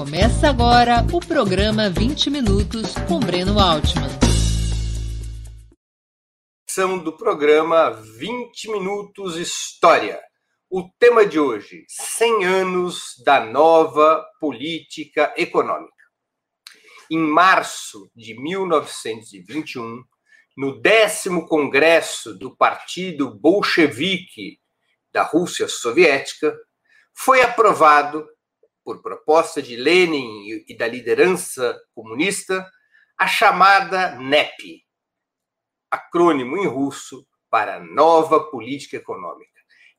Começa agora o programa 20 Minutos com Breno Altman. São do programa 20 Minutos História. O tema de hoje: 100 anos da nova política econômica. Em março de 1921, no décimo congresso do Partido Bolchevique da Rússia Soviética, foi aprovado por proposta de Lenin e da liderança comunista, a chamada NEP, acrônimo em russo para Nova Política Econômica.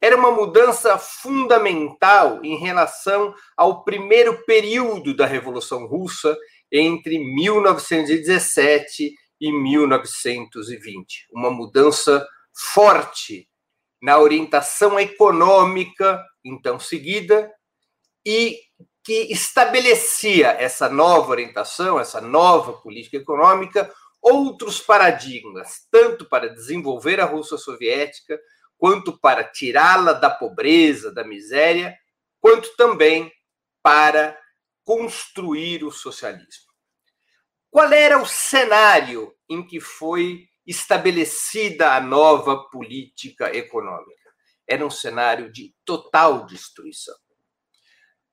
Era uma mudança fundamental em relação ao primeiro período da Revolução Russa, entre 1917 e 1920. Uma mudança forte na orientação econômica, então seguida, e que estabelecia essa nova orientação, essa nova política econômica, outros paradigmas, tanto para desenvolver a Rússia soviética, quanto para tirá-la da pobreza, da miséria, quanto também para construir o socialismo. Qual era o cenário em que foi estabelecida a nova política econômica? Era um cenário de total destruição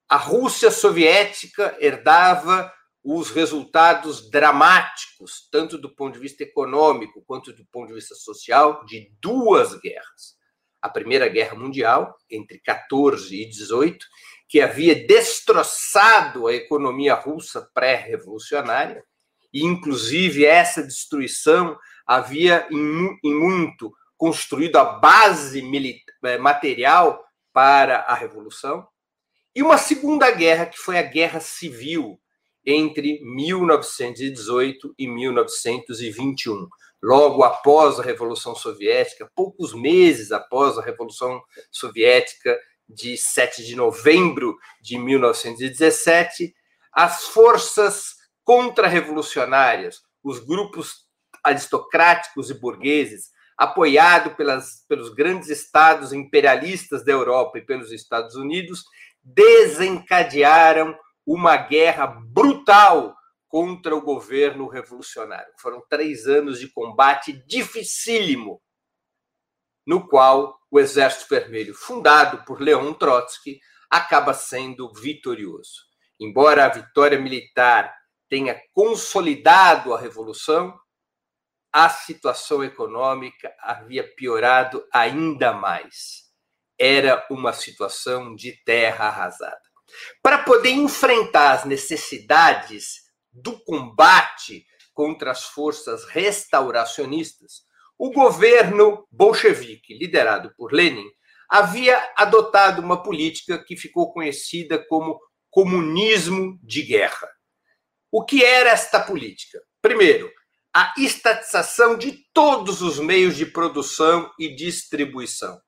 a Rússia soviética herdava os resultados dramáticos, tanto do ponto de vista econômico quanto do ponto de vista social, de duas guerras. A Primeira Guerra Mundial, entre 14 e 18, que havia destroçado a economia russa pré-revolucionária, e inclusive essa destruição havia em, muito construído a base eh, material para a revolução. E uma segunda guerra, que foi a Guerra Civil entre 1918 e 1921. Logo após a Revolução Soviética, poucos meses após a Revolução Soviética de 7 de novembro de 1917, as forças contra-revolucionárias, os grupos aristocráticos e burgueses, apoiado pelas, pelos grandes estados imperialistas da Europa e pelos Estados Unidos, desencadearam uma guerra brutal contra o governo revolucionário. Foram três anos de combate dificílimo, no qual o Exército Vermelho, fundado por Leon Trotsky, acaba sendo vitorioso. Embora a vitória militar tenha consolidado a revolução, a situação econômica havia piorado ainda mais era uma situação de terra arrasada. Para poder enfrentar as necessidades do combate contra as forças restauracionistas, o governo bolchevique, liderado por Lenin, havia adotado uma política que ficou conhecida como comunismo de guerra. O que era esta política? Primeiro, a estatização de todos os meios de produção e distribuição.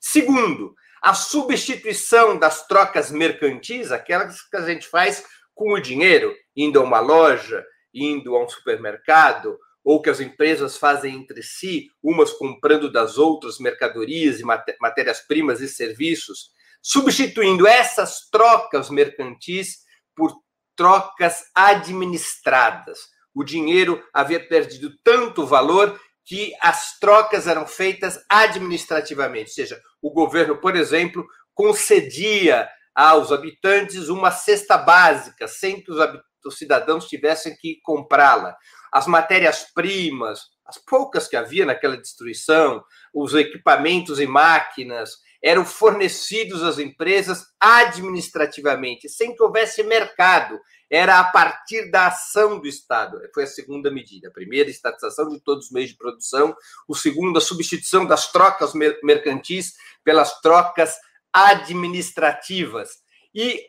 Segundo, a substituição das trocas mercantis, aquelas que a gente faz com o dinheiro, indo a uma loja, indo a um supermercado, ou que as empresas fazem entre si, umas comprando das outras mercadorias e matérias-primas e serviços, substituindo essas trocas mercantis por trocas administradas. O dinheiro havia perdido tanto valor que as trocas eram feitas administrativamente, ou seja, o governo, por exemplo, concedia aos habitantes uma cesta básica, sem que os, os cidadãos tivessem que comprá-la. As matérias-primas, as poucas que havia naquela destruição, os equipamentos e máquinas, eram fornecidos às empresas administrativamente, sem que houvesse mercado era a partir da ação do Estado. Foi a segunda medida. A primeira, a estatização de todos os meios de produção. O segundo, a substituição das trocas mercantis pelas trocas administrativas. E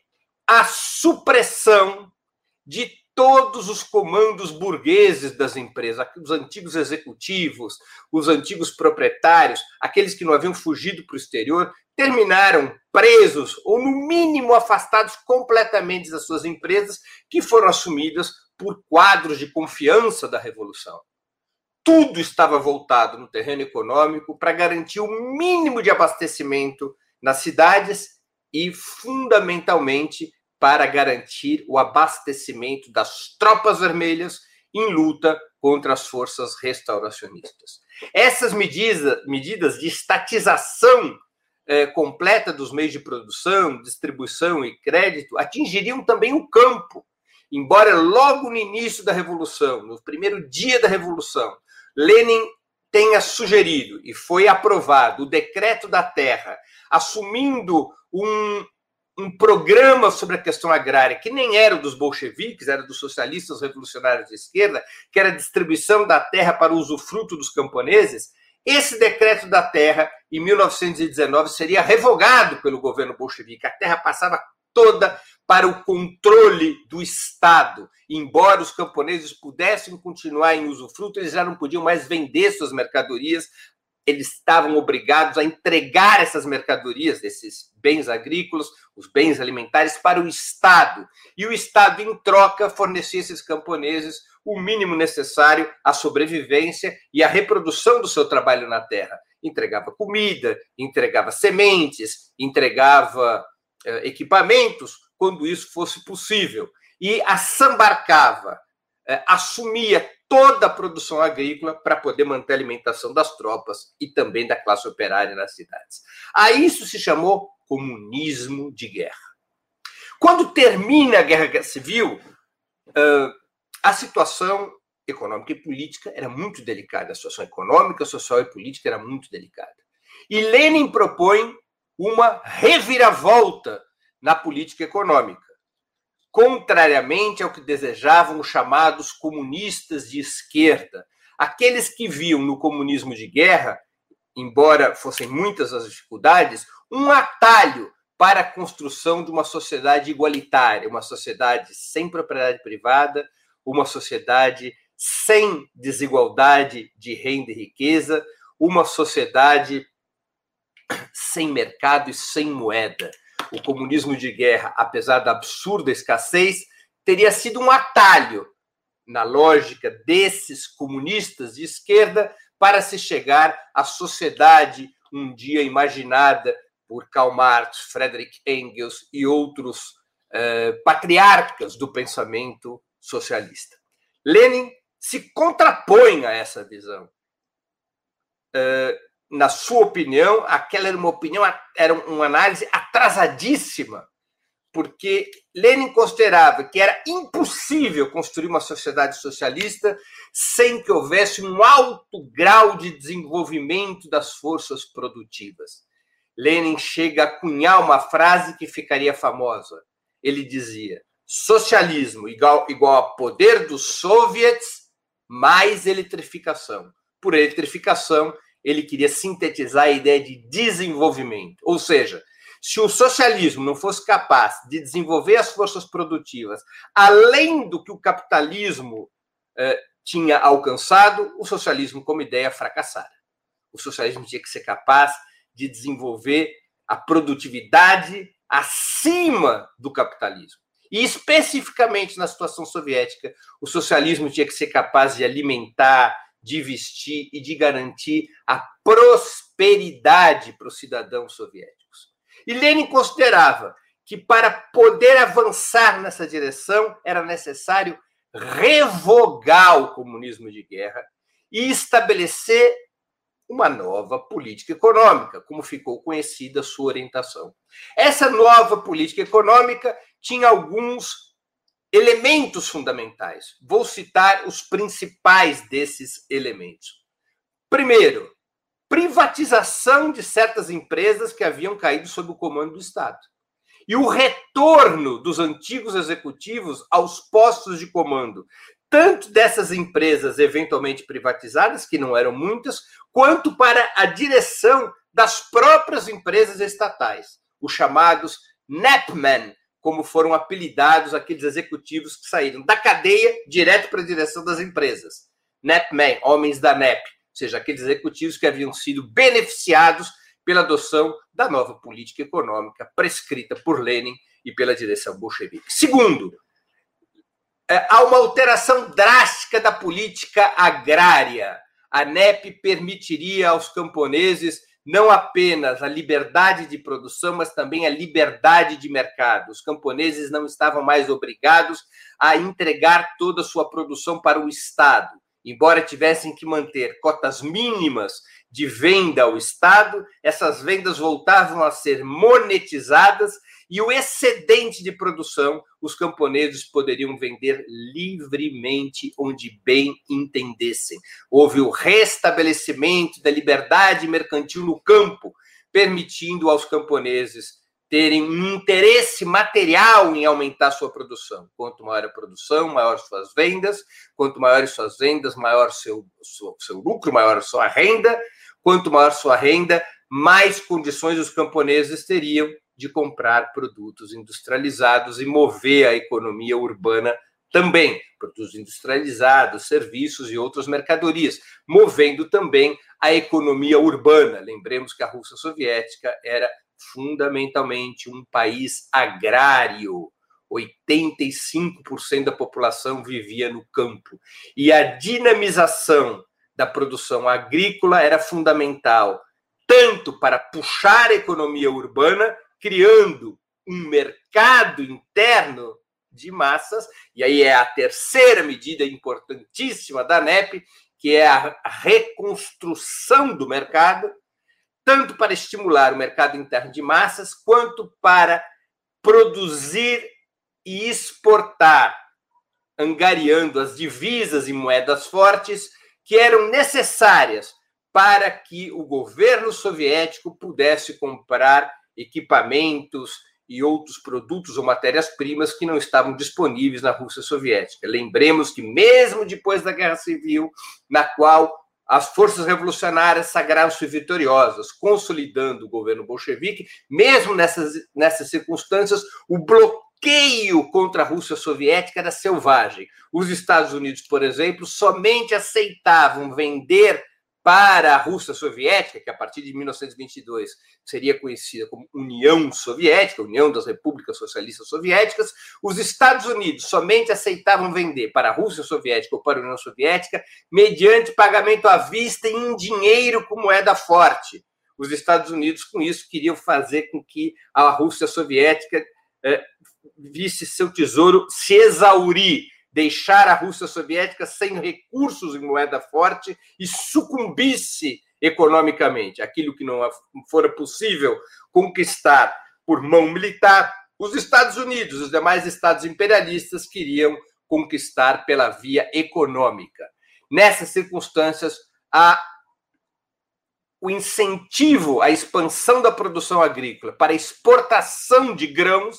a supressão de todos os comandos burgueses das empresas, os antigos executivos, os antigos proprietários, aqueles que não haviam fugido para o exterior, terminaram presos ou, no mínimo, afastados completamente das suas empresas, que foram assumidas por quadros de confiança da Revolução. Tudo estava voltado no terreno econômico para garantir o mínimo de abastecimento nas cidades e, fundamentalmente, para garantir o abastecimento das tropas vermelhas em luta contra as forças restauracionistas. Essas medidas, medidas de estatização eh, completa dos meios de produção, distribuição e crédito atingiriam também o campo. Embora logo no início da Revolução, no primeiro dia da Revolução, Lenin tenha sugerido e foi aprovado o decreto da terra, assumindo um, um programa sobre a questão agrária, que nem era dos bolcheviques, era dos socialistas revolucionários de esquerda, que era a distribuição da terra para o usufruto dos camponeses, esse decreto da terra, em 1919, seria revogado pelo governo bolchevique. A terra passava toda para o controle do Estado. Embora os camponeses pudessem continuar em usufruto, eles já não podiam mais vender suas mercadorias eles estavam obrigados a entregar essas mercadorias, esses bens agrícolas, os bens alimentares, para o Estado. E o Estado, em troca, fornecia esses camponeses o mínimo necessário à sobrevivência e à reprodução do seu trabalho na terra. Entregava comida, entregava sementes, entregava eh, equipamentos, quando isso fosse possível. E assambarcava, eh, assumia toda a produção agrícola para poder manter a alimentação das tropas e também da classe operária nas cidades. A isso se chamou comunismo de guerra. Quando termina a guerra civil, a situação econômica e política era muito delicada. A situação econômica, social e política era muito delicada. E Lenin propõe uma reviravolta na política econômica contrariamente ao que desejavam os chamados comunistas de esquerda, aqueles que viam no comunismo de guerra, embora fossem muitas as dificuldades, um atalho para a construção de uma sociedade igualitária, uma sociedade sem propriedade privada, uma sociedade sem desigualdade de renda e riqueza, uma sociedade sem mercado e sem moeda o comunismo de guerra, apesar da absurda escassez, teria sido um atalho na lógica desses comunistas de esquerda para se chegar à sociedade um dia imaginada por Karl Marx, Friedrich Engels e outros eh, patriarcas do pensamento socialista. Lenin se contrapõe a essa visão. Eh, na sua opinião, aquela era uma opinião, era uma análise atrasadíssima, porque Lenin considerava que era impossível construir uma sociedade socialista sem que houvesse um alto grau de desenvolvimento das forças produtivas. Lenin chega a cunhar uma frase que ficaria famosa. Ele dizia: socialismo igual, igual a poder dos soviets mais eletrificação. Por eletrificação, ele queria sintetizar a ideia de desenvolvimento. Ou seja, se o socialismo não fosse capaz de desenvolver as forças produtivas além do que o capitalismo eh, tinha alcançado, o socialismo, como ideia, fracassara. O socialismo tinha que ser capaz de desenvolver a produtividade acima do capitalismo. E especificamente na situação soviética, o socialismo tinha que ser capaz de alimentar, de vestir e de garantir a prosperidade para os cidadãos soviéticos. E Lenin considerava que para poder avançar nessa direção era necessário revogar o comunismo de guerra e estabelecer uma nova política econômica, como ficou conhecida a sua orientação. Essa nova política econômica tinha alguns elementos fundamentais. Vou citar os principais desses elementos. Primeiro, privatização de certas empresas que haviam caído sob o comando do Estado. E o retorno dos antigos executivos aos postos de comando, tanto dessas empresas eventualmente privatizadas, que não eram muitas, quanto para a direção das próprias empresas estatais, os chamados NEPMEN, como foram apelidados aqueles executivos que saíram da cadeia direto para a direção das empresas. NEPMEN, homens da NEP, ou seja, aqueles executivos que haviam sido beneficiados pela adoção da nova política econômica prescrita por Lenin e pela direção bolchevique. Segundo, é, há uma alteração drástica da política agrária. A NEP permitiria aos camponeses não apenas a liberdade de produção, mas também a liberdade de mercado. Os camponeses não estavam mais obrigados a entregar toda a sua produção para o Estado. Embora tivessem que manter cotas mínimas de venda ao Estado, essas vendas voltavam a ser monetizadas e o excedente de produção os camponeses poderiam vender livremente onde bem entendessem. Houve o restabelecimento da liberdade mercantil no campo, permitindo aos camponeses terem um interesse material em aumentar sua produção. Quanto maior a produção, maior suas vendas. Quanto maiores suas vendas, maior seu, seu, seu lucro, maior sua renda. Quanto maior sua renda, mais condições os camponeses teriam de comprar produtos industrializados e mover a economia urbana também, produtos industrializados, serviços e outras mercadorias, movendo também a economia urbana. Lembremos que a Rússia Soviética era fundamentalmente um país agrário. 85% da população vivia no campo. E a dinamização da produção agrícola era fundamental, tanto para puxar a economia urbana, criando um mercado interno de massas, e aí é a terceira medida importantíssima da NEP, que é a reconstrução do mercado, tanto para estimular o mercado interno de massas, quanto para produzir e exportar, angariando as divisas e moedas fortes que eram necessárias para que o governo soviético pudesse comprar equipamentos e outros produtos ou matérias-primas que não estavam disponíveis na Rússia Soviética. Lembremos que, mesmo depois da Guerra Civil, na qual as forças revolucionárias sagraram-se vitoriosas, consolidando o governo bolchevique, mesmo nessas, nessas circunstâncias, o bloqueio contra a Rússia Soviética era selvagem. Os Estados Unidos, por exemplo, somente aceitavam vender para a Rússia Soviética, que a partir de 1922 seria conhecida como União Soviética, União das Repúblicas Socialistas Soviéticas, os Estados Unidos somente aceitavam vender para a Rússia Soviética ou para a União Soviética mediante pagamento à vista em dinheiro com moeda forte. Os Estados Unidos, com isso, queriam fazer com que a Rússia Soviética eh, visse seu tesouro se exaurir deixar a Rússia soviética sem recursos em moeda forte e sucumbisse economicamente. Aquilo que não fora possível conquistar por mão militar, os Estados Unidos, os demais estados imperialistas queriam conquistar pela via econômica. Nessas circunstâncias, a o incentivo à expansão da produção agrícola para exportação de grãos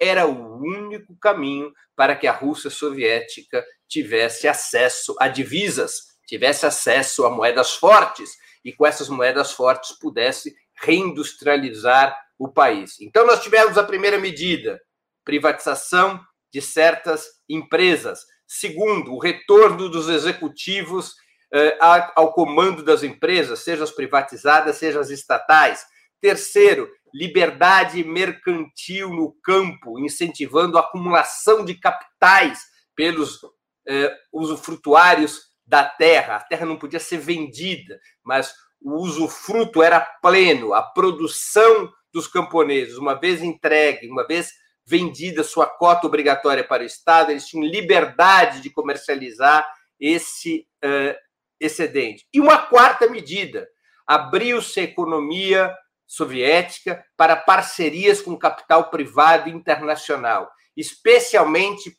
era o único caminho para que a Rússia soviética tivesse acesso a divisas, tivesse acesso a moedas fortes e com essas moedas fortes pudesse reindustrializar o país. Então nós tivemos a primeira medida, privatização de certas empresas. Segundo, o retorno dos executivos eh, ao comando das empresas, seja as privatizadas, seja as estatais. Terceiro, liberdade mercantil no campo, incentivando a acumulação de capitais pelos eh, usufrutuários da terra. A terra não podia ser vendida, mas o usufruto era pleno, a produção dos camponeses, uma vez entregue, uma vez vendida sua cota obrigatória para o Estado, eles tinham liberdade de comercializar esse uh, excedente. E uma quarta medida, abriu-se a economia soviética para parcerias com capital privado internacional, especialmente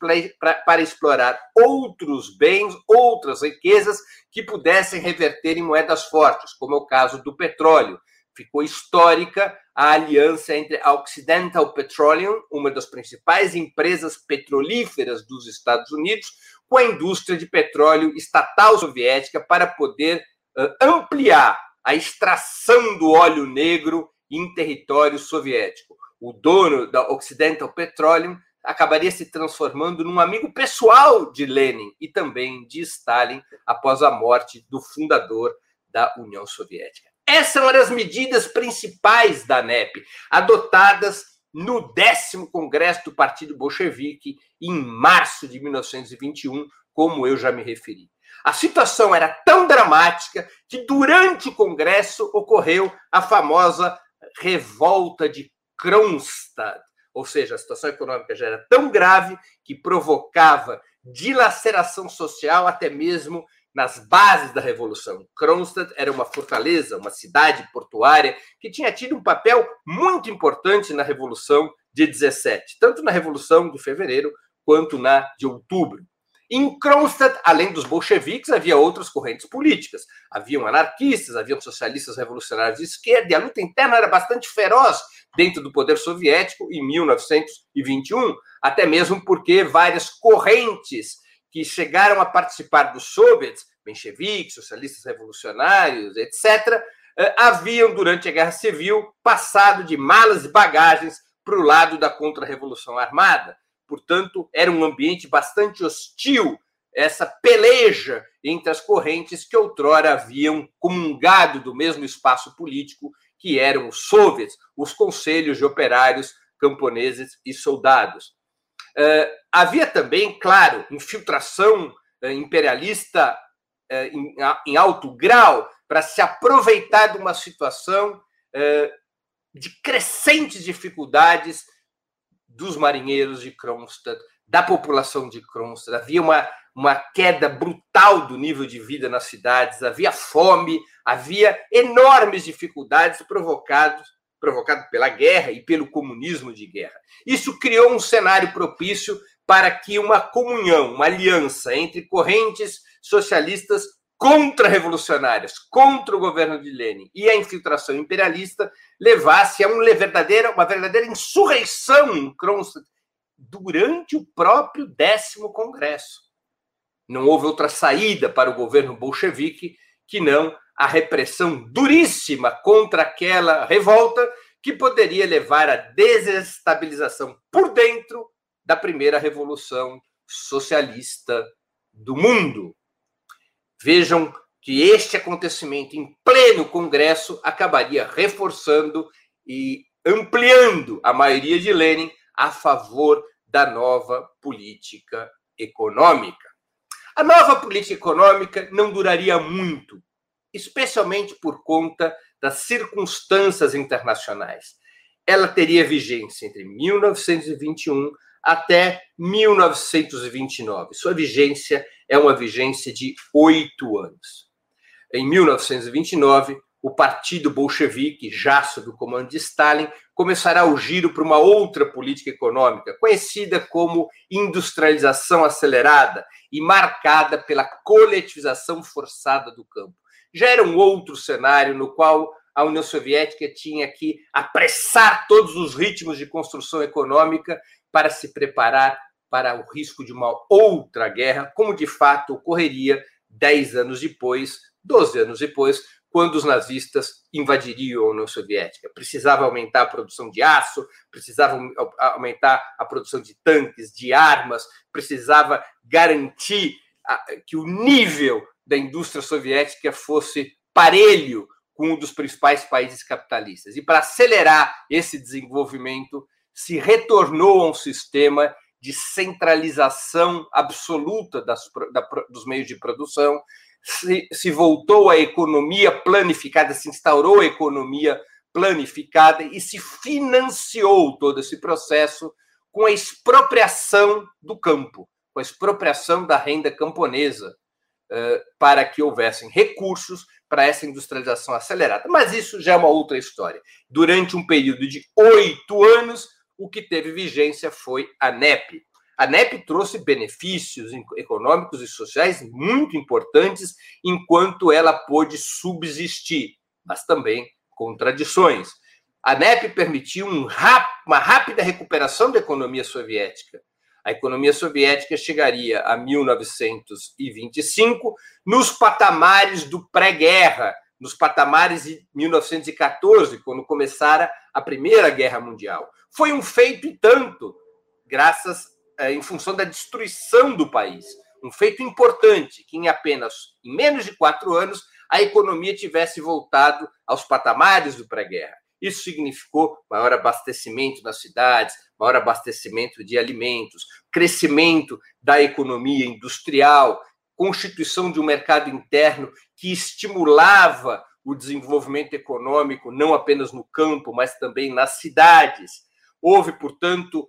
para explorar outros bens, outras riquezas que pudessem reverter em moedas fortes, como é o caso do petróleo. Ficou histórica a aliança entre a Occidental Petroleum, uma das principais empresas petrolíferas dos Estados Unidos, com a indústria de petróleo estatal soviética para poder ampliar a extração do óleo negro em território soviético. O dono da Occidental Petroleum acabaria se transformando num amigo pessoal de Lenin e também de Stalin após a morte do fundador da União Soviética. Essas eram as medidas principais da NEP, adotadas no décimo Congresso do Partido Bolchevique em março de 1921, como eu já me referi. A situação era tão dramática que durante o Congresso ocorreu a famosa revolta de Kronstadt, ou seja, a situação econômica já era tão grave que provocava dilaceração social até mesmo nas bases da revolução. Kronstadt era uma fortaleza, uma cidade portuária que tinha tido um papel muito importante na revolução de 17, tanto na revolução de fevereiro quanto na de outubro. Em Kronstadt, além dos bolcheviques, havia outras correntes políticas. Haviam anarquistas, haviam socialistas revolucionários de esquerda, e a luta interna era bastante feroz dentro do poder soviético em 1921, até mesmo porque várias correntes que chegaram a participar dos soviets, mencheviques, socialistas revolucionários, etc., eh, haviam, durante a Guerra Civil, passado de malas e bagagens para o lado da contra-revolução armada. Portanto, era um ambiente bastante hostil, essa peleja entre as correntes que outrora haviam comungado do mesmo espaço político que eram os soviets, os conselhos de operários camponeses e soldados. Uh, havia também, claro, infiltração uh, imperialista uh, em, em, alto grau para se aproveitar de uma situação de crescentes dificuldades dos marinheiros de Kronstadt, da população de Kronstadt. Havia uma, uma queda brutal do nível de vida nas cidades, havia fome, havia enormes dificuldades provocadas provocado pela guerra e pelo comunismo de guerra. Isso criou um cenário propício para que uma comunhão, uma aliança entre correntes socialistas contra-revolucionárias, contra o governo de Lenin e a infiltração imperialista levasse a uma verdadeira, uma verdadeira insurreição em Kronstadt durante o próprio décimo Congresso. Não houve outra saída para o governo bolchevique que não a repressão duríssima contra aquela revolta que poderia levar à desestabilização por dentro da primeira revolução socialista do mundo. Vejam que este acontecimento em pleno Congresso acabaria reforçando e ampliando a maioria de Lenin a favor da nova política econômica. A nova política econômica não duraria muito, especialmente por conta das circunstâncias internacionais. Ela teria vigência entre 1921 até 1929. Sua vigência é uma vigência de oito anos. Em 1929, o Partido Bolchevique, já sob o comando de Stalin, começará o giro para uma outra política econômica, conhecida como industrialização acelerada e marcada pela coletivização forçada do campo. Já era um outro cenário no qual a União Soviética tinha que apressar todos os ritmos de construção econômica para se preparar para o risco de uma outra guerra, como de fato ocorreria dez anos depois, doze anos depois, quando os nazistas invadiriam a União Soviética. Precisava aumentar a produção de aço, precisava aumentar a produção de tanques, de armas, precisava garantir que o nível da indústria soviética fosse parelho com um dos principais países capitalistas. E para acelerar esse desenvolvimento, se retornou a um sistema de centralização absoluta das, da, dos meios de produção, se, se voltou à economia planificada, se instaurou a economia planificada e se financiou todo esse processo com a expropriação do campo, com a expropriação da renda camponesa, para que houvessem recursos para essa industrialização acelerada. Mas isso já é uma outra história. Durante um período de oito anos, o que teve vigência foi a NEP. A NEP trouxe benefícios econômicos e sociais muito importantes enquanto ela pôde subsistir, mas também contradições. A NEP permitiu um uma rápida recuperação da economia soviética. A economia soviética chegaria a 1925 nos patamares do pré-guerra, nos patamares de 1914, quando começara a Primeira Guerra Mundial. Foi um feito e tanto, graças é, em função da destruição do país. Um feito importante que em apenas em menos de quatro anos a economia tivesse voltado aos patamares do pré-guerra. Isso significou maior abastecimento nas cidades, maior abastecimento de alimentos, crescimento da economia industrial, constituição de um mercado interno que estimulava o desenvolvimento econômico, não apenas no campo, mas também nas cidades. Houve, portanto,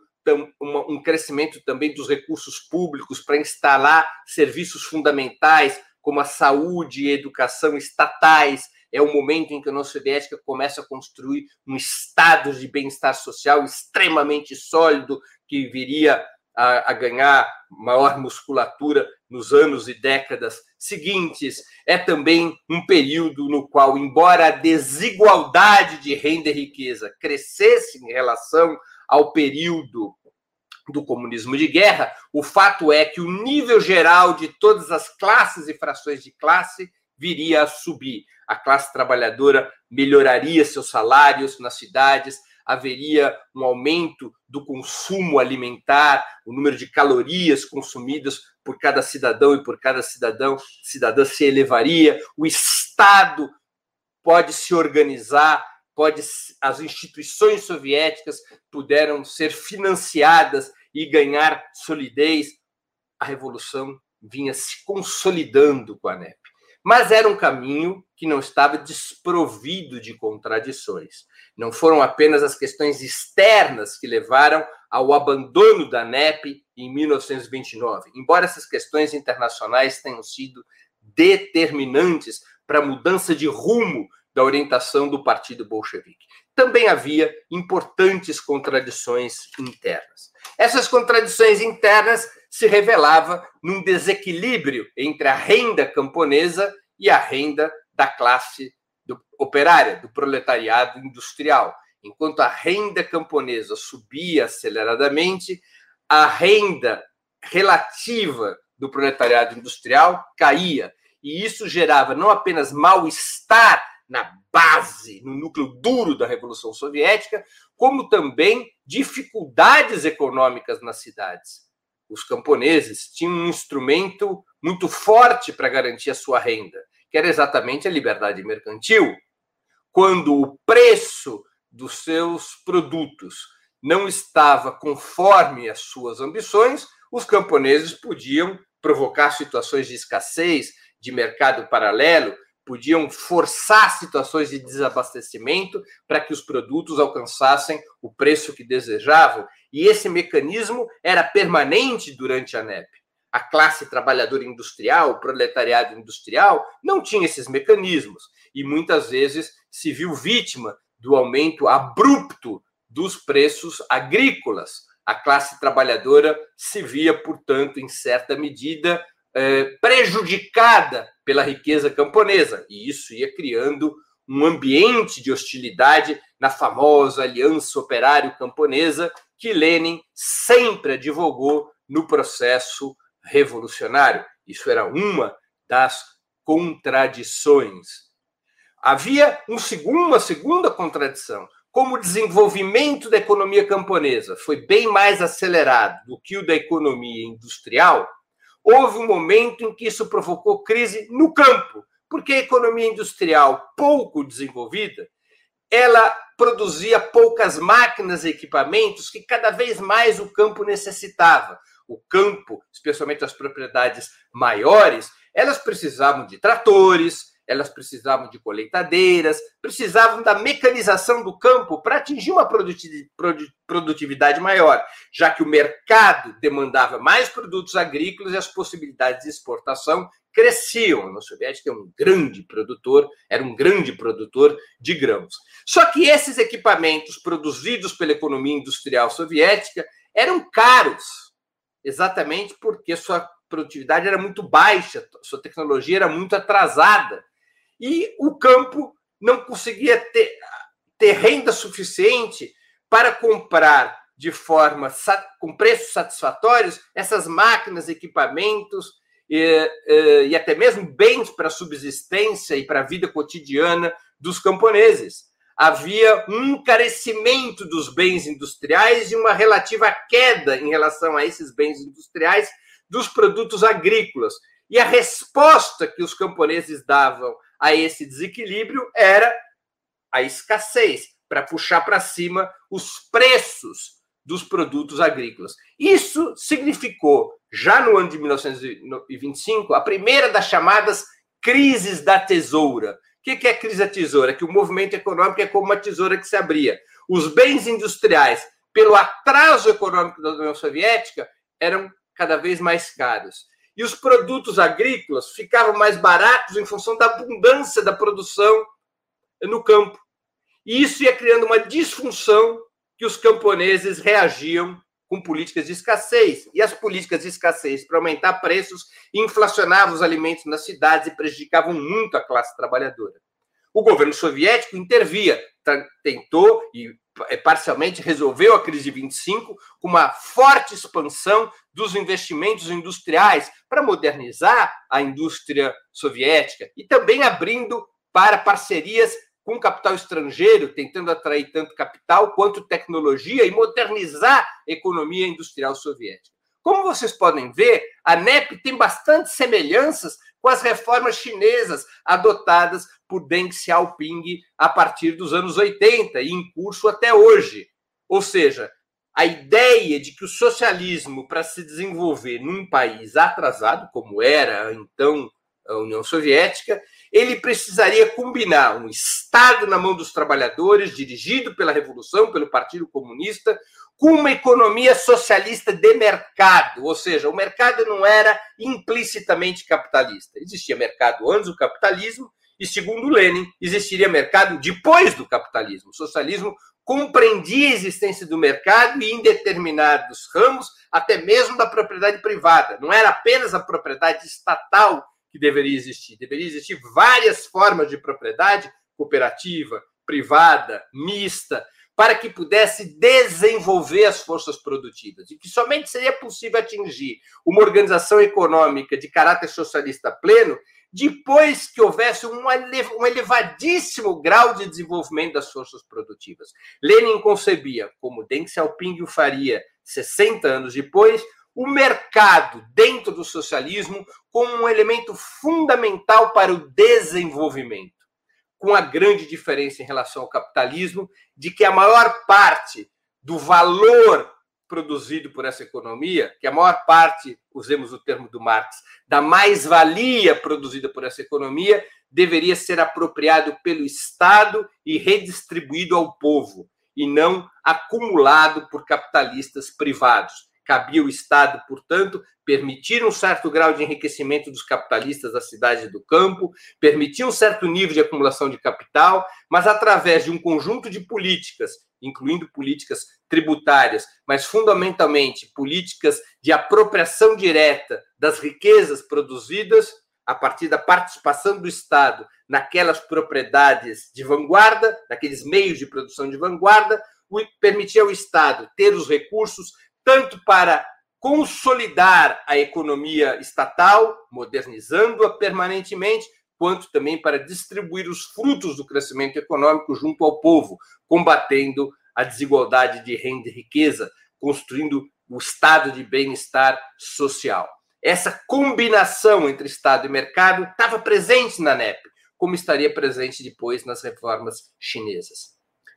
um crescimento também dos recursos públicos para instalar serviços fundamentais, como a saúde e a educação estatais. É o momento em que a União Soviética começa a construir um estado de bem-estar social extremamente sólido, que viria a, a ganhar maior musculatura nos anos e décadas seguintes. É também um período no qual, embora a desigualdade de renda e riqueza crescesse em relação ao período do comunismo de guerra, o fato é que o nível geral de todas as classes e frações de classe viria a subir. A classe trabalhadora melhoraria seus salários nas cidades, haveria um aumento do consumo alimentar, o número de calorias consumidas por cada cidadão e por cada cidadão, cidadã se elevaria, o Estado pode se organizar, pode as instituições soviéticas puderam ser financiadas e ganhar solidez. A revolução vinha se consolidando com a NEP. Mas era um caminho que não estava desprovido de contradições. Não foram apenas as questões externas que levaram ao abandono da NEP em 1929, embora essas questões internacionais tenham sido determinantes para a mudança de rumo da orientação do Partido Bolchevique. Também havia importantes contradições internas. Essas contradições internas se revelava num desequilíbrio entre a renda camponesa e a renda da classe do, operária, do proletariado industrial. Enquanto a renda camponesa subia aceleradamente, a renda relativa do proletariado industrial caía. E isso gerava não apenas mal-estar na base, no núcleo duro da Revolução Soviética, como também dificuldades econômicas nas cidades. Os camponeses tinham um instrumento muito forte para garantir a sua renda, que era exatamente a liberdade mercantil. Quando o preço dos seus produtos não estava conforme as suas ambições, os camponeses podiam provocar situações de escassez, de mercado paralelo, podiam forçar situações de desabastecimento para que os produtos alcançassem o preço que desejavam. E esse mecanismo era permanente durante a NEP. A classe trabalhadora industrial, o proletariado industrial, não tinha esses mecanismos e muitas vezes se viu vítima do aumento abrupto dos preços agrícolas. A classe trabalhadora se via, portanto, em certa medida, eh, prejudicada pela riqueza camponesa, e isso ia criando um ambiente de hostilidade na famosa Aliança Operário-Camponesa que Lenin sempre advogou no processo revolucionário. Isso era uma das contradições. Havia um uma segunda contradição. Como o desenvolvimento da economia camponesa foi bem mais acelerado do que o da economia industrial, houve um momento em que isso provocou crise no campo, porque a economia industrial pouco desenvolvida, ela produzia poucas máquinas e equipamentos que cada vez mais o campo necessitava. O campo, especialmente as propriedades maiores, elas precisavam de tratores, elas precisavam de colheitadeiras, precisavam da mecanização do campo para atingir uma produtividade maior, já que o mercado demandava mais produtos agrícolas e as possibilidades de exportação cresciam. A União Soviética é um grande produtor, era um grande produtor de grãos. Só que esses equipamentos produzidos pela economia industrial soviética eram caros, exatamente porque sua produtividade era muito baixa, sua tecnologia era muito atrasada e o campo não conseguia ter, ter renda suficiente para comprar de forma com preços satisfatórios essas máquinas, equipamentos e, e até mesmo bens para a subsistência e para a vida cotidiana dos camponeses. Havia um encarecimento dos bens industriais e uma relativa queda em relação a esses bens industriais dos produtos agrícolas. E a resposta que os camponeses davam a esse desequilíbrio era a escassez, para puxar para cima os preços dos produtos agrícolas. Isso significou, já no ano de 1925, a primeira das chamadas crises da tesoura. O que é a crise da tesoura? Que o movimento econômico é como uma tesoura que se abria. Os bens industriais, pelo atraso econômico da União Soviética, eram cada vez mais caros. E os produtos agrícolas ficavam mais baratos em função da abundância da produção no campo. E isso ia criando uma disfunção que os camponeses reagiam com políticas de escassez. E as políticas de escassez para aumentar preços inflacionavam os alimentos nas cidades e prejudicavam muito a classe trabalhadora. O governo soviético intervia, tentou e é, parcialmente resolveu a crise de 25 com uma forte expansão dos investimentos industriais para modernizar a indústria soviética e também abrindo para parcerias com capital estrangeiro, tentando atrair tanto capital quanto tecnologia e modernizar a economia industrial soviética. Como vocês podem ver, a NEP tem bastante semelhanças com as reformas chinesas adotadas por Deng Xiaoping a partir dos anos 80 e em curso até hoje. Ou seja, a ideia de que o socialismo, para se desenvolver num país atrasado, como era então a União Soviética, ele precisaria combinar um Estado na mão dos trabalhadores, dirigido pela Revolução, pelo Partido Comunista, com uma economia socialista de mercado, ou seja, o mercado não era implicitamente capitalista. Existia mercado antes do capitalismo, e segundo Lenin, existiria mercado depois do capitalismo. O socialismo compreendia a existência do mercado e, em determinados ramos, até mesmo da propriedade privada. Não era apenas a propriedade estatal que deveria existir. Deveria existir várias formas de propriedade, cooperativa, privada, mista, para que pudesse desenvolver as forças produtivas e que somente seria possível atingir uma organização econômica de caráter socialista pleno depois que houvesse um elevadíssimo grau de desenvolvimento das forças produtivas. Lenin concebia, como Deng Xiaoping o faria 60 anos depois, o mercado dentro do socialismo como um elemento fundamental para o desenvolvimento, com a grande diferença em relação ao capitalismo, de que a maior parte do valor produzido por essa economia, que a maior parte, usemos o termo do Marx, da mais-valia produzida por essa economia, deveria ser apropriado pelo Estado e redistribuído ao povo, e não acumulado por capitalistas privados Cabia o Estado, portanto, permitir um certo grau de enriquecimento dos capitalistas da cidade e do campo, permitir um certo nível de acumulação de capital, mas através de um conjunto de políticas, incluindo políticas tributárias, mas fundamentalmente políticas de apropriação direta das riquezas produzidas a partir da participação do Estado naquelas propriedades de vanguarda, naqueles meios de produção de vanguarda, permitia ao Estado ter os recursos tanto para consolidar a economia estatal, modernizando-a permanentemente, quanto também para distribuir os frutos do crescimento econômico junto ao povo, combatendo a desigualdade de renda e riqueza, construindo o estado de bem-estar social. Essa combinação entre Estado e mercado estava presente na NEP, como estaria presente depois nas reformas chinesas.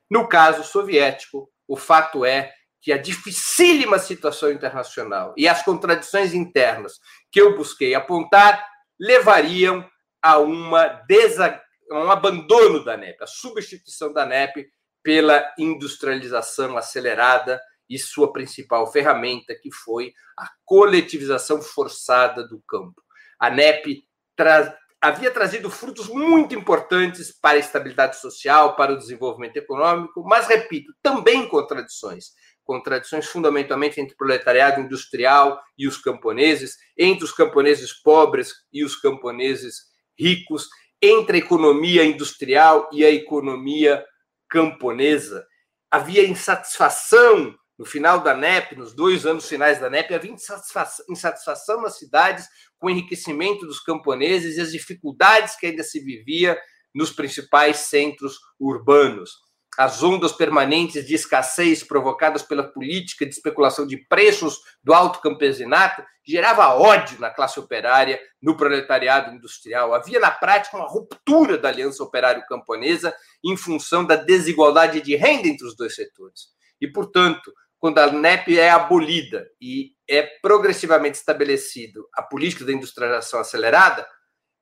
No caso soviético, o fato é que a dificílima situação internacional e as contradições internas que eu busquei apontar levariam a, uma desa... um abandono da NEP, a substituição da NEP pela industrialização acelerada e sua principal ferramenta, que foi a coletivização forçada do campo. A NEP tra... havia trazido frutos muito importantes para a estabilidade social, para o desenvolvimento econômico, mas, repito, também contradições contradições fundamentalmente entre o proletariado industrial e os camponeses, entre os camponeses pobres e os camponeses ricos, entre a economia industrial e a economia camponesa. Havia insatisfação no final da NEP, nos dois anos finais da NEP, havia insatisfação, insatisfação nas cidades com o enriquecimento dos camponeses e as dificuldades que ainda se vivia nos principais centros urbanos as ondas permanentes de escassez provocadas pela política de especulação de preços do alto campesinato gerava ódio na classe operária, no proletariado industrial. Havia na prática uma ruptura da aliança operário-camponesa em função da desigualdade de renda entre os dois setores. E, portanto, quando a NEP é abolida e é progressivamente estabelecido a política da industrialização acelerada,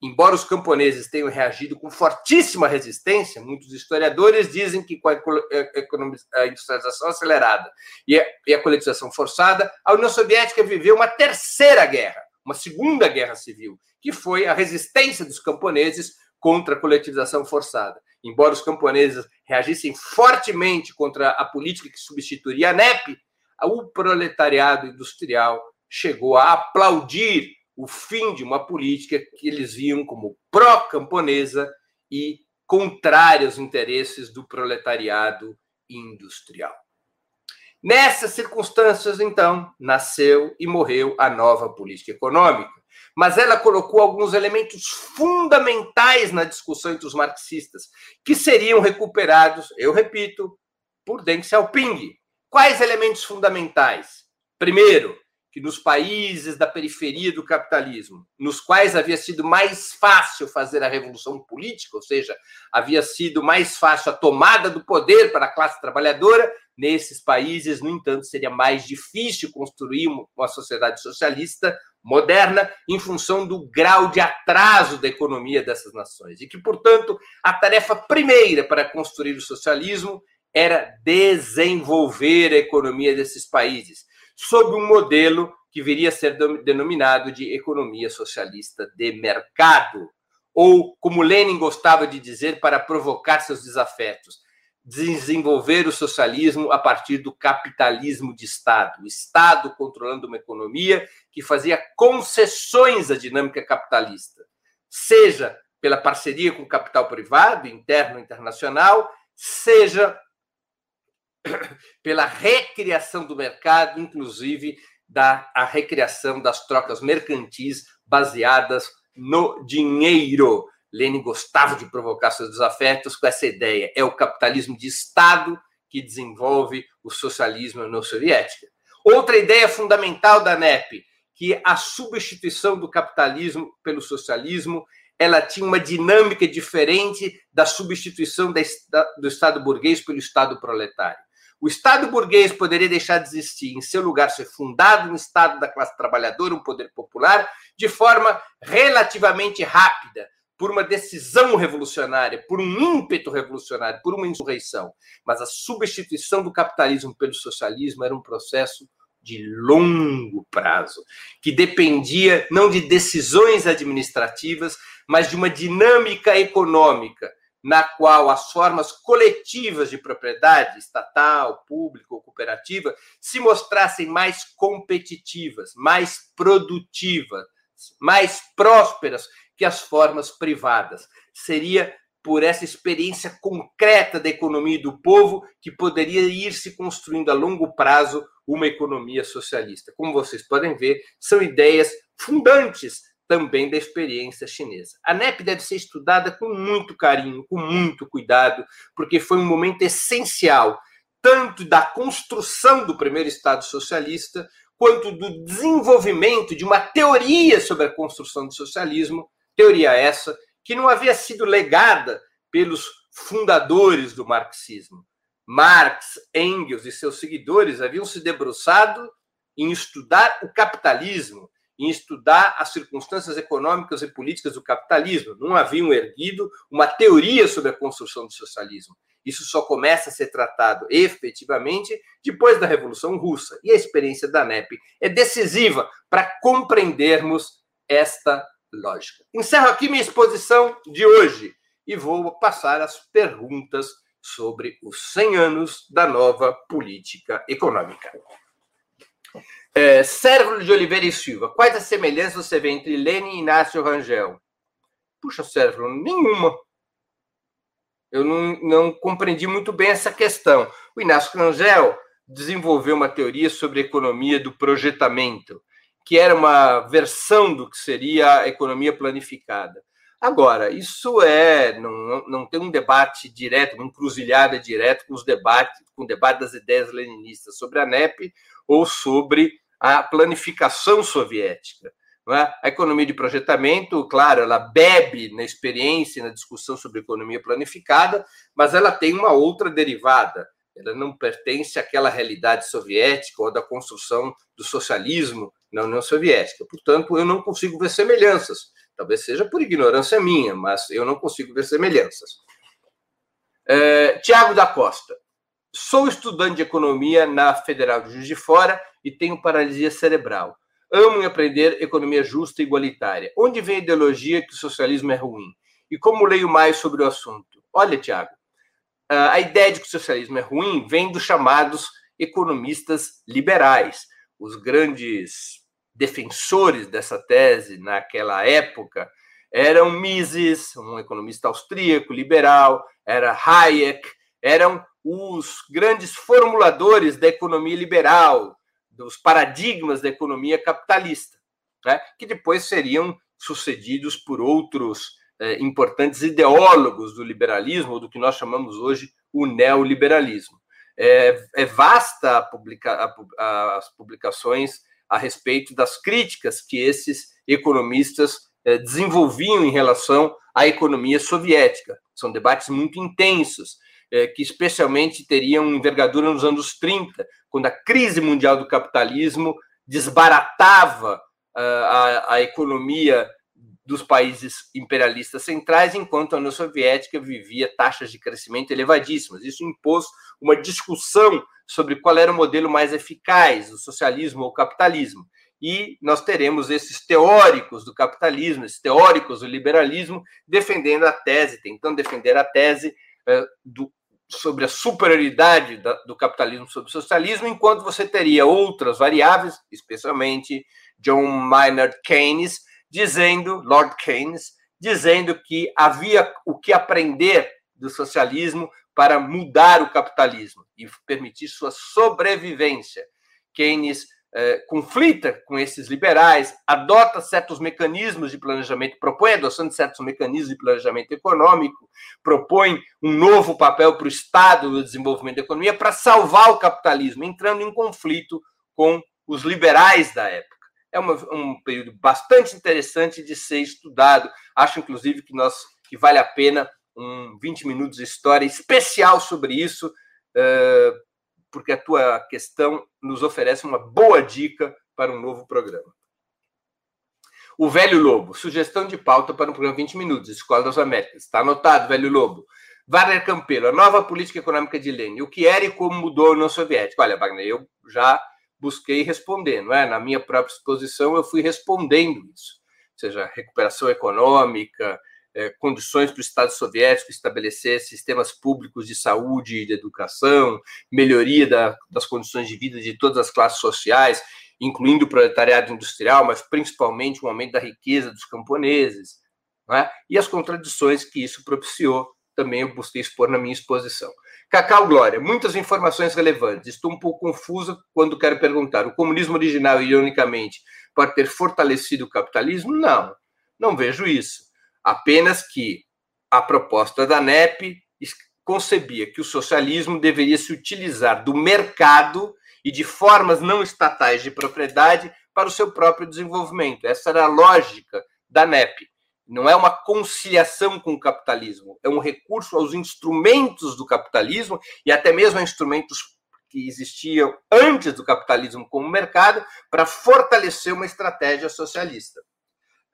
embora os camponeses tenham reagido com fortíssima resistência, muitos historiadores dizem que com a, industrialização acelerada e a, e a coletização forçada, a União Soviética viveu uma terceira guerra, uma segunda guerra civil, que foi a resistência dos camponeses contra a coletivização forçada. Embora os camponeses reagissem fortemente contra a política que substituiria a NEP, o proletariado industrial chegou a aplaudir o fim de uma política que eles viam como pró-camponesa e contrária aos interesses do proletariado industrial. Nessas circunstâncias, então, nasceu e morreu a nova política econômica. Mas ela colocou alguns elementos fundamentais na discussão entre os marxistas, que seriam recuperados, eu repito, por Deng Xiaoping. Quais elementos fundamentais? Primeiro, que nos países da periferia do capitalismo, nos quais havia sido mais fácil fazer a revolução política, ou seja, havia sido mais fácil a tomada do poder para a classe trabalhadora, nesses países, no entanto, seria mais difícil construir uma sociedade socialista moderna em função do grau de atraso da economia dessas nações. E que, portanto, a tarefa primeira para construir o socialismo era desenvolver a economia desses países sob um modelo que viria a ser denominado de economia socialista de mercado, ou, como Lenin gostava de dizer para provocar seus desafetos, desenvolver o socialismo a partir do capitalismo de Estado, o Estado controlando uma economia que fazia concessões à dinâmica capitalista, seja pela parceria com o capital privado, interno e internacional, seja pela recriação do mercado, inclusive da a recriação das trocas mercantis baseadas no dinheiro. Lenin gostava de provocar seus desafetos com essa ideia. É o capitalismo de Estado que desenvolve o socialismo na Soviética. Outra ideia fundamental da NEP, que a substituição do capitalismo pelo socialismo ela tinha uma dinâmica diferente da substituição do Estado burguês pelo Estado proletário. O Estado burguês poderia deixar de existir, em seu lugar ser fundado um Estado da classe trabalhadora, um poder popular, de forma relativamente rápida, por uma decisão revolucionária, por um ímpeto revolucionário, por uma insurreição. Mas a substituição do capitalismo pelo socialismo era um processo de longo prazo, que dependia não de decisões administrativas, mas de uma dinâmica econômica na qual as formas coletivas de propriedade, estatal, pública ou cooperativa, se mostrassem mais competitivas, mais produtivas, mais prósperas que as formas privadas. Seria por essa experiência concreta da economia do povo que poderia ir se construindo a longo prazo uma economia socialista. Como vocês podem ver, são ideias fundantes também da experiência chinesa. A NEP deve ser estudada com muito carinho, com muito cuidado, porque foi um momento essencial, tanto da construção do primeiro Estado socialista, quanto do desenvolvimento de uma teoria sobre a construção do socialismo, teoria essa que não havia sido legada pelos fundadores do marxismo. Marx, Engels e seus seguidores haviam se debruçado em estudar o capitalismo, em estudar as circunstâncias econômicas e políticas do capitalismo. Não haviam erguido uma teoria sobre a construção do socialismo. Isso só começa a ser tratado efetivamente depois da Revolução Russa. E a experiência da NEP é decisiva para compreendermos esta lógica. Encerro aqui minha exposição de hoje e vou passar as perguntas sobre os 100 anos da nova política econômica. É, Sérvulo de Oliveira e Silva, quais as semelhanças você vê entre Lenin e Inácio Rangel? Puxa, Sérvulo, nenhuma. Eu não, não compreendi muito bem essa questão. O Inácio Rangel desenvolveu uma teoria sobre a economia do projetamento, que era uma versão do que seria a economia planificada. Agora, isso é não, não tem um debate direto, uma encruzilhada direta com os debates, com o debate das ideias leninistas sobre a NEP ou sobre a planificação soviética. É? A economia de projetamento, claro, ela bebe na experiência e na discussão sobre economia planificada, mas ela tem uma outra derivada, ela não pertence àquela realidade soviética ou da construção do socialismo na União Soviética. Portanto, eu não consigo ver semelhanças. Talvez seja por ignorância minha, mas eu não consigo ver semelhanças. É, Tiago da Costa. Sou estudante de economia na Federal de Juiz de Fora e tenho paralisia cerebral. Amo aprender economia justa e igualitária. Onde vem a ideologia que o socialismo é ruim? E como leio mais sobre o assunto? Olha, Tiago, a ideia de que o socialismo é ruim vem dos chamados economistas liberais. Os grandes defensores dessa tese naquela época eram Mises, um economista austríaco liberal, era Hayek, eram os grandes formuladores da economia liberal, dos paradigmas da economia capitalista, né? que depois seriam sucedidos por outros eh, importantes ideólogos do liberalismo, ou do que nós chamamos hoje o neoliberalismo. É, é vasta a publica, a, as publicações a respeito das críticas que esses economistas eh, desenvolviam em relação à economia soviética. São debates muito intensos, eh, que especialmente teriam envergadura nos anos 30, quando a crise mundial do capitalismo desbaratava uh, a, a economia dos países imperialistas centrais, enquanto a União Soviética vivia taxas de crescimento elevadíssimas. Isso impôs uma discussão sobre qual era o modelo mais eficaz, o socialismo ou o capitalismo. E nós teremos esses teóricos do capitalismo, esses teóricos do liberalismo, defendendo a tese, tentando defender a tese uh, do, sobre a superioridade da, do capitalismo sobre o socialismo, enquanto você teria outras variáveis, especialmente John Maynard Keynes, dizendo, Lord Keynes, dizendo que havia o que aprender do socialismo para mudar o capitalismo e permitir sua sobrevivência. Keynes eh, conflita com esses liberais, adota certos mecanismos de planejamento, propõe a adoção de certos mecanismos de planejamento econômico, propõe um novo papel para o Estado no desenvolvimento da economia para salvar o capitalismo, entrando em conflito com os liberais da época. É uma, um período bastante interessante de ser estudado. Acho, inclusive, que, nós, que vale a pena um 20 minutos de história especial sobre isso, uh, porque a tua questão nos oferece uma boa dica para um novo programa. O Velho Lobo, sugestão de pauta para um programa 20 minutos, Escola das Américas. Está anotado, Velho Lobo. Wagner Campelo, a nova política econômica de Lenin, o que era e como mudou a União Soviética? Olha, Wagner, eu já busquei responder, não é? Na minha própria exposição, eu fui respondendo isso. Ou seja, recuperação econômica, é, condições para o Estado soviético estabelecer sistemas públicos de saúde e de educação, melhoria da, das condições de vida de todas as classes sociais, incluindo o proletariado industrial, mas principalmente um aumento da riqueza dos camponeses, é? e as contradições que isso propiciou, também eu busquei expor na minha exposição. Cacau Glória, muitas informações relevantes. Estou um pouco confusa quando quero perguntar: o comunismo original, ironicamente, pode ter fortalecido o capitalismo? Não, não vejo isso apenas que a proposta da NEP concebia que o socialismo deveria se utilizar do mercado e de formas não estatais de propriedade para o seu próprio desenvolvimento. Essa era a lógica da NEP. Não é uma conciliação com o capitalismo, é um recurso aos instrumentos do capitalismo e até mesmo a instrumentos que existiam antes do capitalismo como mercado para fortalecer uma estratégia socialista.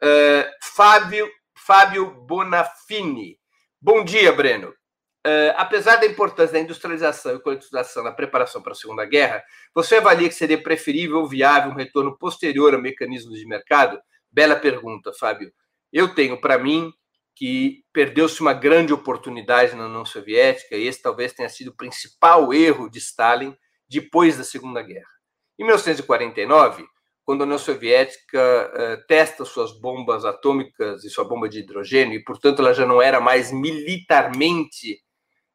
Uh, Fábio Fábio Bonafini. Bom dia, Breno. Uh, apesar da importância da industrialização e coletivização na preparação para a Segunda Guerra, você avalia que seria preferível ou viável um retorno posterior a mecanismos de mercado? Bela pergunta, Fábio. Eu tenho para mim que perdeu-se uma grande oportunidade na União Soviética, e esse talvez tenha sido o principal erro de Stalin depois da Segunda Guerra. Em 1949, quando a União Soviética uh, testa suas bombas atômicas e sua bomba de hidrogênio, e, portanto, ela já não era mais militarmente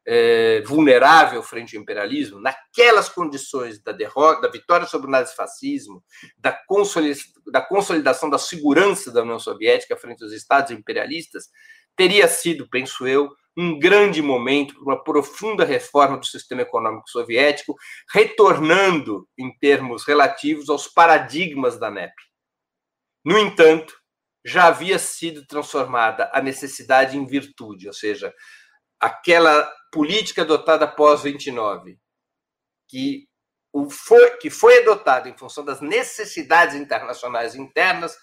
uh, vulnerável frente ao imperialismo, naquelas condições da derrota, da vitória sobre o nazifascismo, da, da consolidação da segurança da União Soviética frente aos estados imperialistas, teria sido, penso eu, um grande momento para uma profunda reforma do sistema econômico soviético, retornando em termos relativos aos paradigmas da NEP. No entanto, já havia sido transformada a necessidade em virtude, ou seja, aquela política adotada após 29 que, foi, que foi adotado em função das necessidades internacionais internas,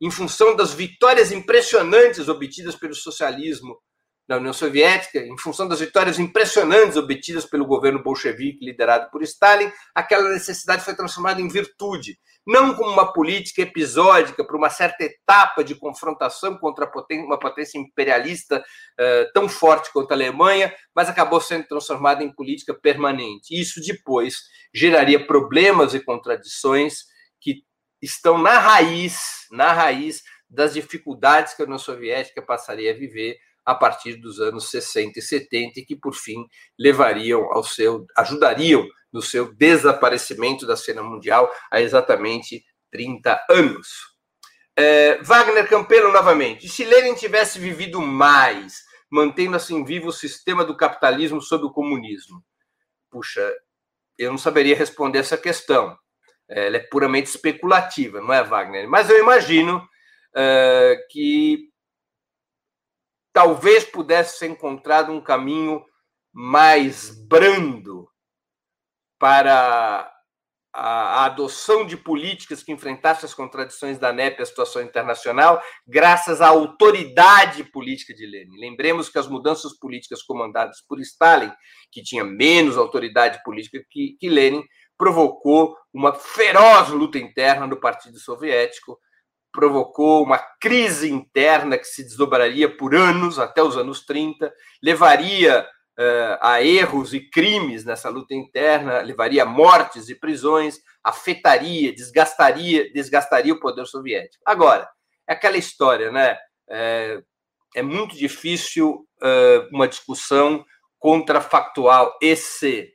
em função das vitórias impressionantes obtidas pelo socialismo na União Soviética, em função das vitórias impressionantes obtidas pelo governo bolchevique liderado por Stalin, aquela necessidade foi transformada em virtude, não como uma política episódica para uma certa etapa de confrontação contra uma potência imperialista uh, tão forte quanto a Alemanha, mas acabou sendo transformada em política permanente. Isso depois geraria problemas e contradições que estão na raiz, na raiz das dificuldades que a União Soviética passaria a viver a partir dos anos 60 e 70 e que por fim levariam ao seu ajudariam no seu desaparecimento da cena mundial há exatamente 30 anos. É, Wagner Campelo novamente. Se Lenin tivesse vivido mais, mantendo assim vivo o sistema do capitalismo sob o comunismo? Puxa, eu não saberia responder essa questão. Ela é puramente especulativa, não é, Wagner? Mas eu imagino uh, que talvez pudesse ser encontrado um caminho mais brando para a, adoção de políticas que enfrentassem as contradições da NEP e a situação internacional, graças à autoridade política de Lenin. Lembremos que as mudanças políticas comandadas por Stalin, que tinha menos autoridade política que, Lenin, provocou uma feroz luta interna no Partido Soviético, provocou uma crise interna que se desdobraria por anos, até os anos 30, levaria uh, a erros e crimes nessa luta interna, levaria a mortes e prisões, afetaria, desgastaria, desgastaria o poder soviético. Agora, é aquela história, né? É, é muito difícil uh, uma discussão contrafactual e se,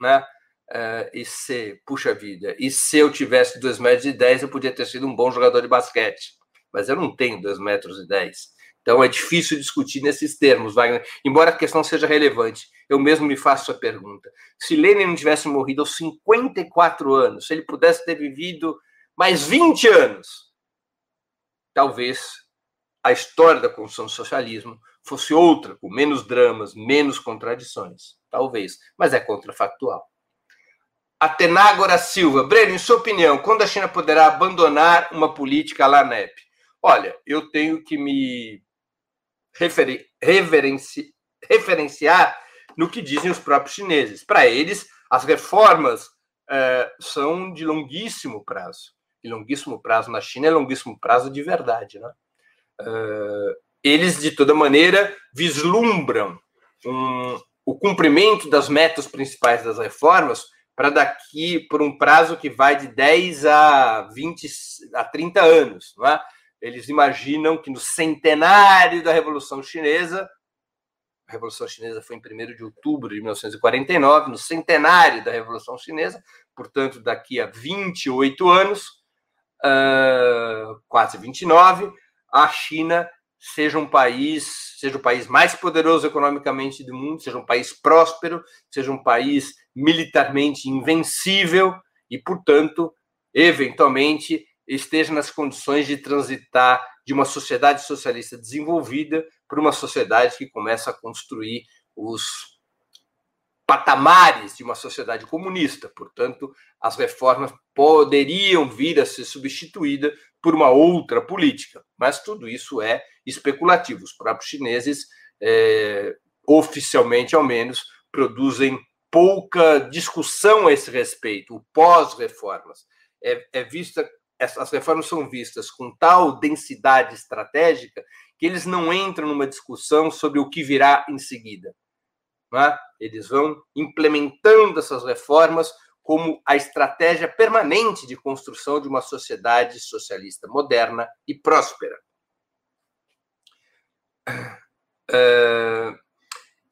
né? Uh, e se, puxa vida, e se eu tivesse 2 metros e 10, eu podia ter sido um bom jogador de basquete. Mas eu não tenho 2 metros e 10. Então é difícil discutir nesses termos, Wagner, embora a questão seja relevante. Eu mesmo me faço a pergunta. Se Lenin não tivesse morrido aos 54 anos, se ele pudesse ter vivido mais 20 anos, talvez a história da construção do socialismo fosse outra, com menos dramas, menos contradições. Talvez, mas é contrafactual. Atenágora Silva. Breno, em sua opinião, quando a China poderá abandonar uma política lá NEP? Olha, eu tenho que me referen reverenci referenciar no que dizem os próprios chineses. Para eles, as reformas é, são de longuíssimo prazo. E longuíssimo prazo na China é longuíssimo prazo de verdade. Né? É, eles, de toda maneira, vislumbram um, o cumprimento das metas principais das reformas para daqui por um prazo que vai de 10 a 20 a 30 anos, não é? Eles imaginam que no centenário da Revolução Chinesa, a Revolução Chinesa foi em 1 de outubro de 1949, no centenário da Revolução Chinesa, portanto, daqui a 28 anos, uh, quase 29, a China seja um país, seja o país mais poderoso economicamente do mundo, seja um país próspero, seja um país militarmente invencível e, portanto, eventualmente esteja nas condições de transitar de uma sociedade socialista desenvolvida para uma sociedade que começa a construir os patamares de uma sociedade comunista. Portanto, as reformas poderiam vir a ser substituídas por uma outra política. Mas tudo isso é especulativo. Os próprios chineses, é, oficialmente ao menos, produzem pouca discussão a esse respeito, o pós-reformas. É, é vista, as reformas são vistas com tal densidade estratégica que eles não entram numa discussão sobre o que virá em seguida. É? Eles vão implementando essas reformas como a estratégia permanente de construção de uma sociedade socialista moderna e próspera. Uh,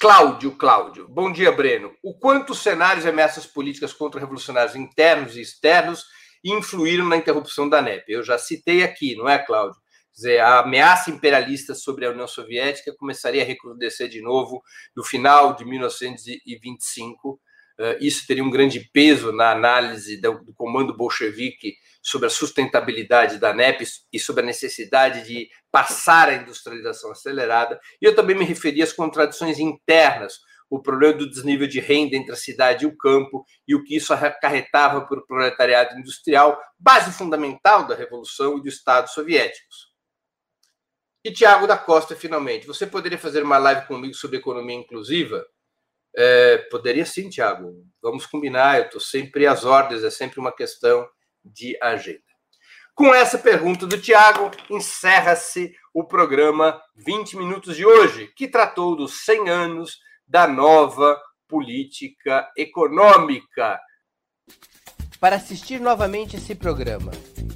Cláudio, Cláudio. Bom dia, Breno. O quanto os cenários e ameaças políticas contra-revolucionários internos e externos influíram na interrupção da NEP? Eu já citei aqui, não é, Cláudio? Dizer, a ameaça imperialista sobre a União Soviética começaria a recrudescer de novo no final de 1925. Eh, isso teria um grande peso na análise do comando bolchevique sobre a sustentabilidade da NEP e sobre a necessidade de passar a industrialização acelerada. E eu também me referi às contradições internas o problema do desnível de renda entre a cidade e o campo e o que isso acarretava para o proletariado industrial, base fundamental da Revolução e do Estado soviéticos. E Tiago da Costa, finalmente, você poderia fazer uma live comigo sobre economia inclusiva? É, poderia sim, Tiago. Vamos combinar, eu estou sempre às ordens, é sempre uma questão de agenda. Com essa pergunta do Tiago, encerra-se o programa 20 Minutos de hoje, que tratou dos 100 anos da nova política econômica. Para assistir novamente esse programa